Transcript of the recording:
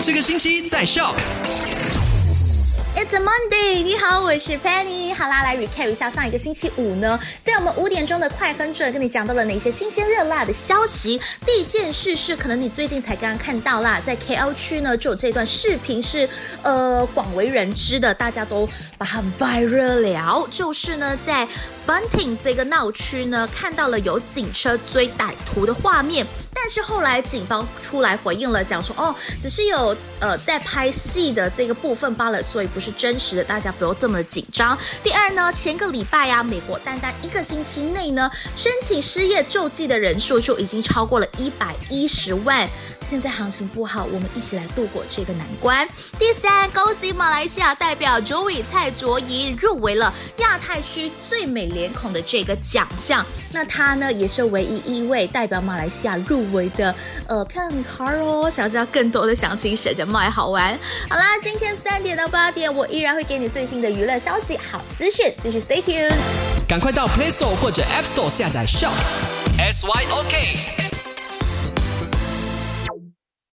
这个星期在 Shock。It's a Monday，你好，我是 Penny。好啦，来 recap 一下上一个星期五呢，在我们五点钟的快很准，跟你讲到了哪些新鲜热辣的消息。第一件事是，可能你最近才刚刚看到啦，在 KL 区呢，就有这段视频是呃广为人知的，大家都把它 viral 了，就是呢在 Bunting 这个闹区呢，看到了有警车追歹徒的画面。但是后来警方出来回应了，讲说哦，只是有呃在拍戏的这个部分罢了，所以不是真实的，大家不用这么紧张。第二呢，前个礼拜呀、美国单单一个星期内呢，申请失业救济的人数就已经超过了一百一十万。现在行情不好，我们一起来度过这个难关。第三，恭喜马来西亚代表 Joy 蔡卓宜入围了亚太区最美脸孔的这个奖项。那她呢，也是唯一一位代表马来西亚入为的呃漂亮女孩哦。想知道更多的详情，选着卖好玩。好啦，今天三点到八点，我依然会给你最新的娱乐消息、好资讯，继续 stay tuned。赶快到 Play Store 或者 App Store 下载 Shock。S Y O K。